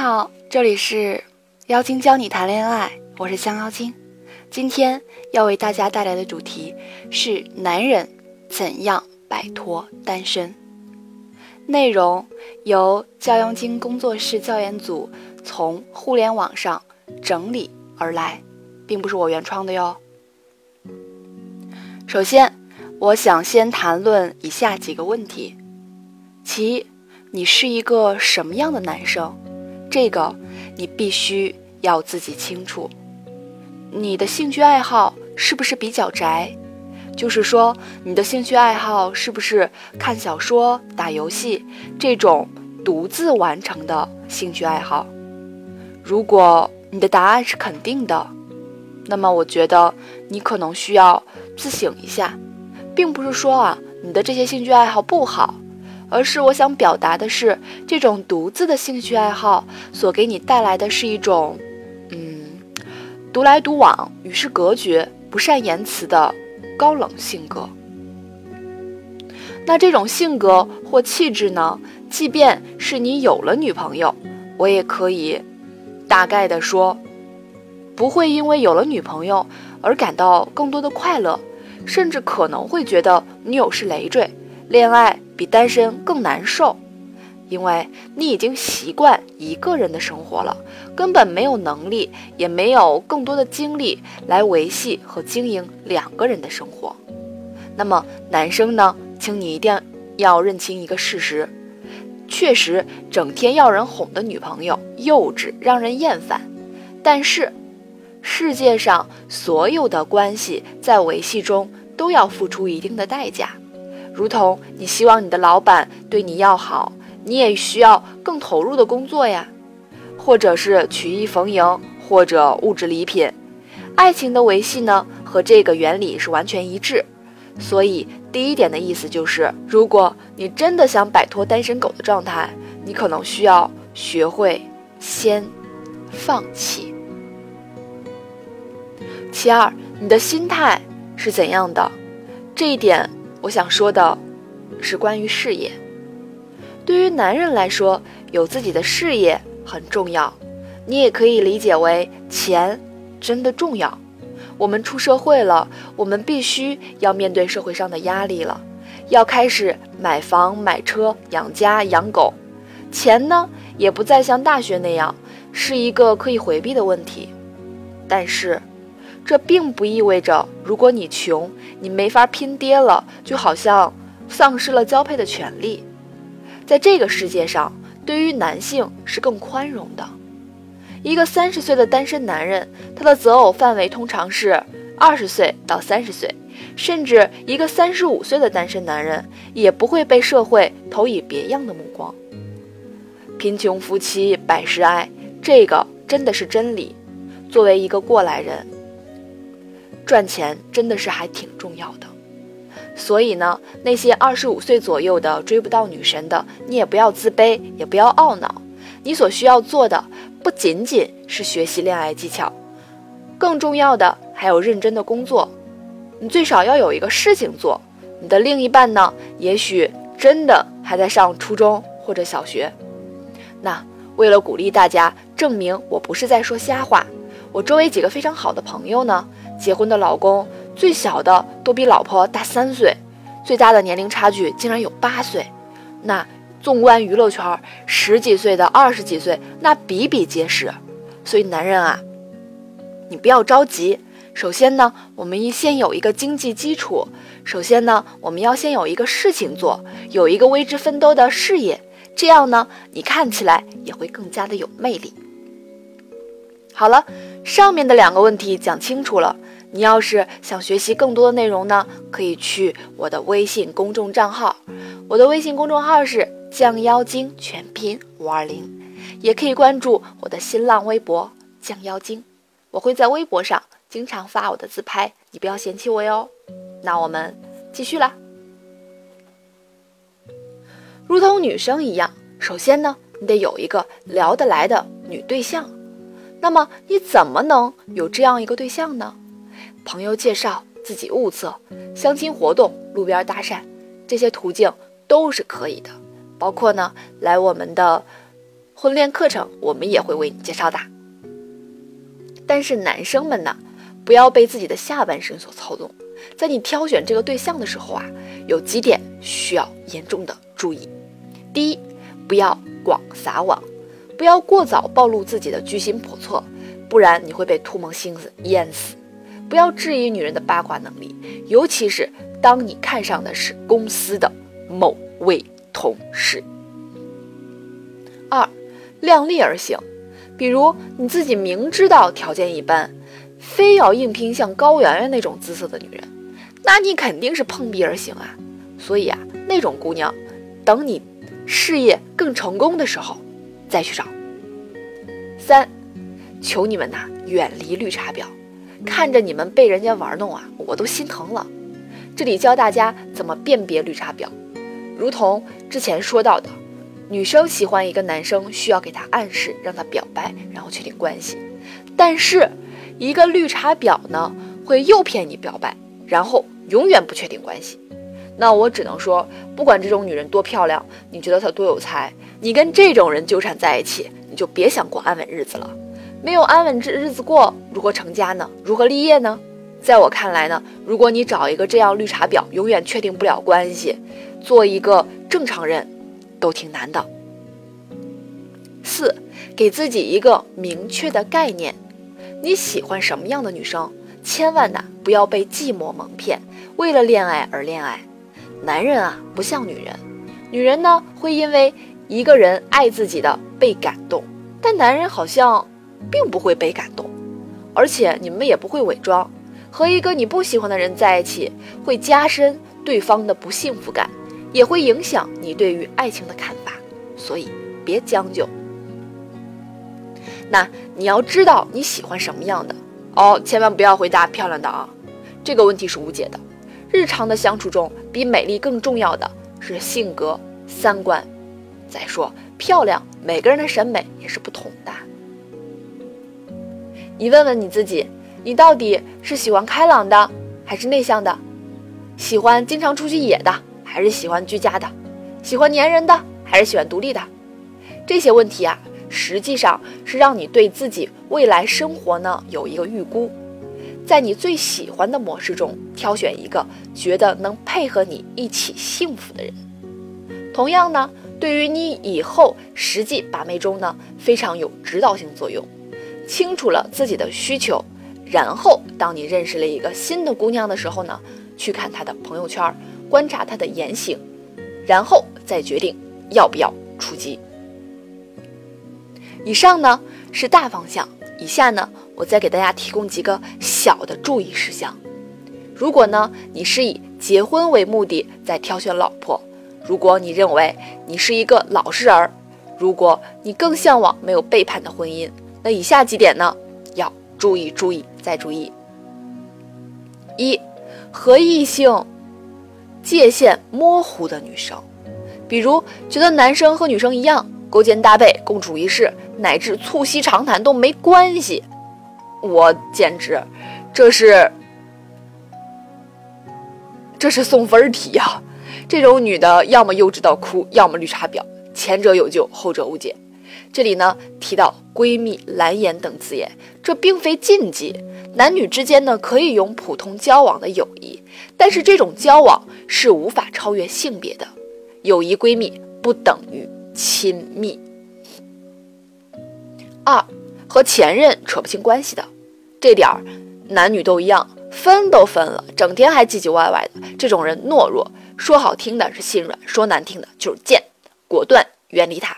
好，这里是妖精教你谈恋爱，我是香妖精。今天要为大家带来的主题是男人怎样摆脱单身。内容由教妖精工作室教研组从互联网上整理而来，并不是我原创的哟。首先，我想先谈论以下几个问题：其一，你是一个什么样的男生？这个你必须要自己清楚。你的兴趣爱好是不是比较宅？就是说，你的兴趣爱好是不是看小说、打游戏这种独自完成的兴趣爱好？如果你的答案是肯定的，那么我觉得你可能需要自省一下，并不是说啊你的这些兴趣爱好不好。而是我想表达的是，这种独自的兴趣爱好所给你带来的是一种，嗯，独来独往、与世隔绝、不善言辞的高冷性格。那这种性格或气质呢，即便是你有了女朋友，我也可以大概的说，不会因为有了女朋友而感到更多的快乐，甚至可能会觉得女友是累赘，恋爱。比单身更难受，因为你已经习惯一个人的生活了，根本没有能力，也没有更多的精力来维系和经营两个人的生活。那么男生呢？请你一定要认清一个事实：确实，整天要人哄的女朋友幼稚，让人厌烦。但是，世界上所有的关系在维系中都要付出一定的代价。如同你希望你的老板对你要好，你也需要更投入的工作呀，或者是曲意逢迎，或者物质礼品。爱情的维系呢，和这个原理是完全一致。所以第一点的意思就是，如果你真的想摆脱单身狗的状态，你可能需要学会先放弃。其二，你的心态是怎样的？这一点。我想说的是关于事业。对于男人来说，有自己的事业很重要。你也可以理解为钱真的重要。我们出社会了，我们必须要面对社会上的压力了，要开始买房、买车、养家、养狗。钱呢，也不再像大学那样是一个可以回避的问题。但是。这并不意味着，如果你穷，你没法拼爹了，就好像丧失了交配的权利。在这个世界上，对于男性是更宽容的。一个三十岁的单身男人，他的择偶范围通常是二十岁到三十岁，甚至一个三十五岁的单身男人也不会被社会投以别样的目光。贫穷夫妻百事哀，这个真的是真理。作为一个过来人。赚钱真的是还挺重要的，所以呢，那些二十五岁左右的追不到女神的，你也不要自卑，也不要懊恼。你所需要做的不仅仅是学习恋爱技巧，更重要的还有认真的工作。你最少要有一个事情做。你的另一半呢，也许真的还在上初中或者小学。那为了鼓励大家，证明我不是在说瞎话，我周围几个非常好的朋友呢。结婚的老公最小的都比老婆大三岁，最大的年龄差距竟然有八岁。那纵观娱乐圈，十几岁的、二十几岁那比比皆是。所以男人啊，你不要着急。首先呢，我们一先有一个经济基础。首先呢，我们要先有一个事情做，有一个为之奋斗的事业。这样呢，你看起来也会更加的有魅力。好了，上面的两个问题讲清楚了。你要是想学习更多的内容呢，可以去我的微信公众账号，我的微信公众号是降妖精全拼五二零，也可以关注我的新浪微博降妖精，我会在微博上经常发我的自拍，你不要嫌弃我哟。那我们继续啦，如同女生一样，首先呢，你得有一个聊得来的女对象，那么你怎么能有这样一个对象呢？朋友介绍、自己物色、相亲活动、路边搭讪，这些途径都是可以的。包括呢，来我们的婚恋课程我们也会为你介绍的。但是男生们呢，不要被自己的下半身所操纵，在你挑选这个对象的时候啊，有几点需要严重的注意。第一，不要广撒网，不要过早暴露自己的居心叵测，不然你会被图蒙心思淹死。不要质疑女人的八卦能力，尤其是当你看上的是公司的某位同事。二，量力而行。比如你自己明知道条件一般，非要硬拼像高圆圆那种姿色的女人，那你肯定是碰壁而行啊。所以啊，那种姑娘，等你事业更成功的时候再去找。三，求你们呐，远离绿茶婊，看着你们被人家玩弄啊，我都心疼了。这里教大家怎么辨别绿茶婊，如同之前说到的。女生喜欢一个男生，需要给他暗示，让他表白，然后确定关系。但是，一个绿茶婊呢，会诱骗你表白，然后永远不确定关系。那我只能说，不管这种女人多漂亮，你觉得她多有才，你跟这种人纠缠在一起，你就别想过安稳日子了。没有安稳日日子过，如何成家呢？如何立业呢？在我看来呢，如果你找一个这样绿茶婊，永远确定不了关系，做一个正常人。都挺难的。四，给自己一个明确的概念，你喜欢什么样的女生？千万呐，不要被寂寞蒙骗，为了恋爱而恋爱。男人啊，不像女人，女人呢会因为一个人爱自己的被感动，但男人好像并不会被感动，而且你们也不会伪装。和一个你不喜欢的人在一起，会加深对方的不幸福感。也会影响你对于爱情的看法，所以别将就。那你要知道你喜欢什么样的哦，千万不要回答漂亮的啊，这个问题是无解的。日常的相处中，比美丽更重要的是性格、三观。再说漂亮，每个人的审美也是不同的。你问问你自己，你到底是喜欢开朗的，还是内向的？喜欢经常出去野的？还是喜欢居家的，喜欢粘人的，还是喜欢独立的？这些问题啊，实际上是让你对自己未来生活呢有一个预估，在你最喜欢的模式中挑选一个觉得能配合你一起幸福的人。同样呢，对于你以后实际把妹中呢非常有指导性作用。清楚了自己的需求，然后当你认识了一个新的姑娘的时候呢，去看她的朋友圈。观察她的言行，然后再决定要不要出击。以上呢是大方向，以下呢我再给大家提供几个小的注意事项。如果呢你是以结婚为目的在挑选老婆，如果你认为你是一个老实人，如果你更向往没有背叛的婚姻，那以下几点呢要注意注意再注意。一和异性。界限模糊的女生，比如觉得男生和女生一样，勾肩搭背、共处一室，乃至促膝长谈都没关系。我简直，这是这是送分题呀！这种女的，要么幼稚到哭，要么绿茶婊，前者有救，后者无解。这里呢提到闺蜜、蓝颜等字眼，这并非禁忌。男女之间呢可以用普通交往的友谊，但是这种交往是无法超越性别的。友谊闺蜜不等于亲密。二，和前任扯不清关系的，这点儿男女都一样，分都分了，整天还唧唧歪歪的，这种人懦弱，说好听的是心软，说难听的就是贱，果断远离他。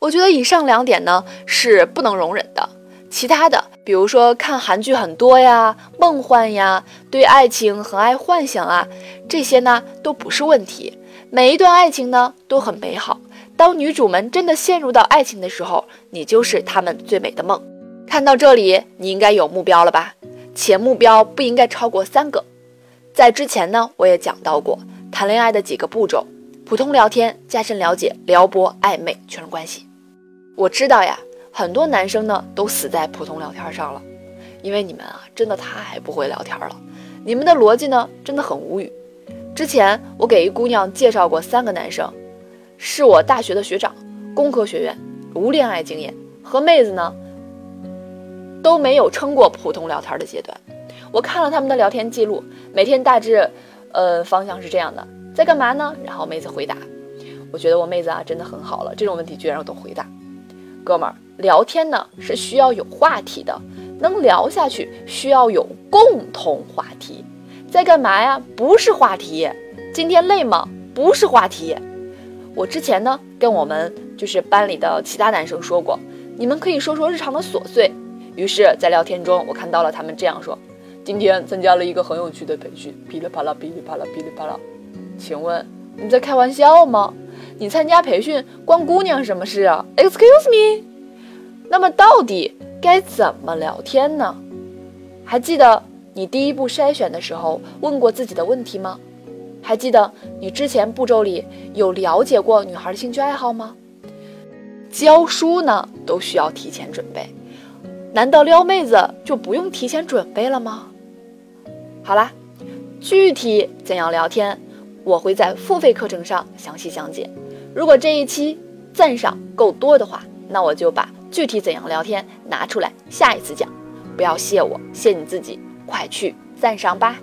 我觉得以上两点呢是不能容忍的。其他的，比如说看韩剧很多呀，梦幻呀，对爱情很爱幻想啊，这些呢都不是问题。每一段爱情呢都很美好。当女主们真的陷入到爱情的时候，你就是她们最美的梦。看到这里，你应该有目标了吧？且目标不应该超过三个。在之前呢，我也讲到过谈恋爱的几个步骤：普通聊天、加深了解、撩拨、暧昧、确认关系。我知道呀。很多男生呢都死在普通聊天上了，因为你们啊真的太不会聊天了，你们的逻辑呢真的很无语。之前我给一姑娘介绍过三个男生，是我大学的学长，工科学院，无恋爱经验，和妹子呢都没有撑过普通聊天的阶段。我看了他们的聊天记录，每天大致，呃，方向是这样的：在干嘛呢？然后妹子回答。我觉得我妹子啊，真的很好了，这种问题居然都回答。哥们儿，聊天呢是需要有话题的，能聊下去需要有共同话题。在干嘛呀？不是话题。今天累吗？不是话题。我之前呢跟我们就是班里的其他男生说过，你们可以说说日常的琐碎。于是，在聊天中，我看到了他们这样说。今天参加了一个很有趣的培训，噼里啪啦，噼里啪啦，噼里啪啦。请问你在开玩笑吗？你参加培训关姑娘什么事啊？Excuse me。那么到底该怎么聊天呢？还记得你第一步筛选的时候问过自己的问题吗？还记得你之前步骤里有了解过女孩的兴趣爱好吗？教书呢都需要提前准备，难道撩妹子就不用提前准备了吗？好啦，具体怎样聊天，我会在付费课程上详细讲解。如果这一期赞赏够多的话，那我就把具体怎样聊天拿出来下一次讲。不要谢我，谢你自己，快去赞赏吧。